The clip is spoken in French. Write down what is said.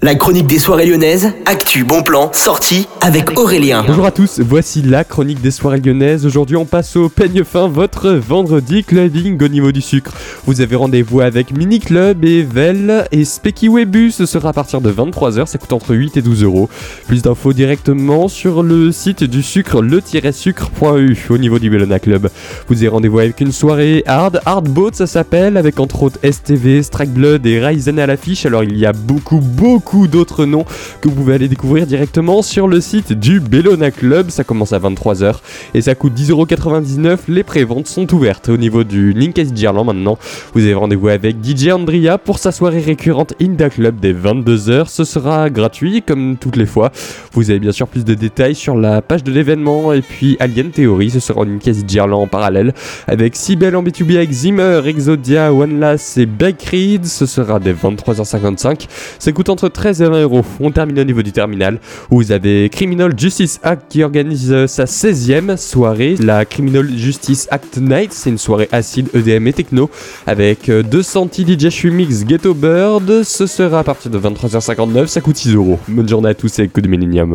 La chronique des soirées lyonnaises, actu, bon plan, sortie avec Aurélien. Bonjour à tous, voici la chronique des soirées lyonnaises. Aujourd'hui, on passe au peigne fin, votre vendredi clubbing au niveau du sucre. Vous avez rendez-vous avec Mini Club et Vel et Specky Webu. Ce sera à partir de 23h, ça coûte entre 8 et 12 euros. Plus d'infos directement sur le site du sucre, le-sucre.eu au niveau du Bellona Club. Vous avez rendez-vous avec une soirée hard, hard boat ça s'appelle, avec entre autres STV, Strike Blood et Ryzen à l'affiche. Alors il y a beaucoup, beaucoup d'autres noms que vous pouvez aller découvrir directement sur le site du Bellona Club. Ça commence à 23h et ça coûte 10,99€. Les préventes sont ouvertes au niveau du Linkage Gerland maintenant. Vous avez rendez-vous avec DJ Andrea pour sa soirée récurrente Inda Club dès 22h. Ce sera gratuit comme toutes les fois. Vous avez bien sûr plus de détails sur la page de l'événement et puis Alien Theory. Ce sera Linkage Gerland en parallèle avec Sibel en B2B avec Zimmer, Exodia, One Last et Backread. Ce sera dès 23h55. Ça coûte entre 13 et 20 euros. On termine au niveau du terminal où vous avez Criminal Justice Act qui organise euh, sa 16e soirée. La Criminal Justice Act Night, c'est une soirée acide, EDM et techno avec 200 euh, DJ Mix Ghetto Bird. Ce sera à partir de 23h59, ça coûte 6 euros. Bonne journée à tous et coup de Millennium.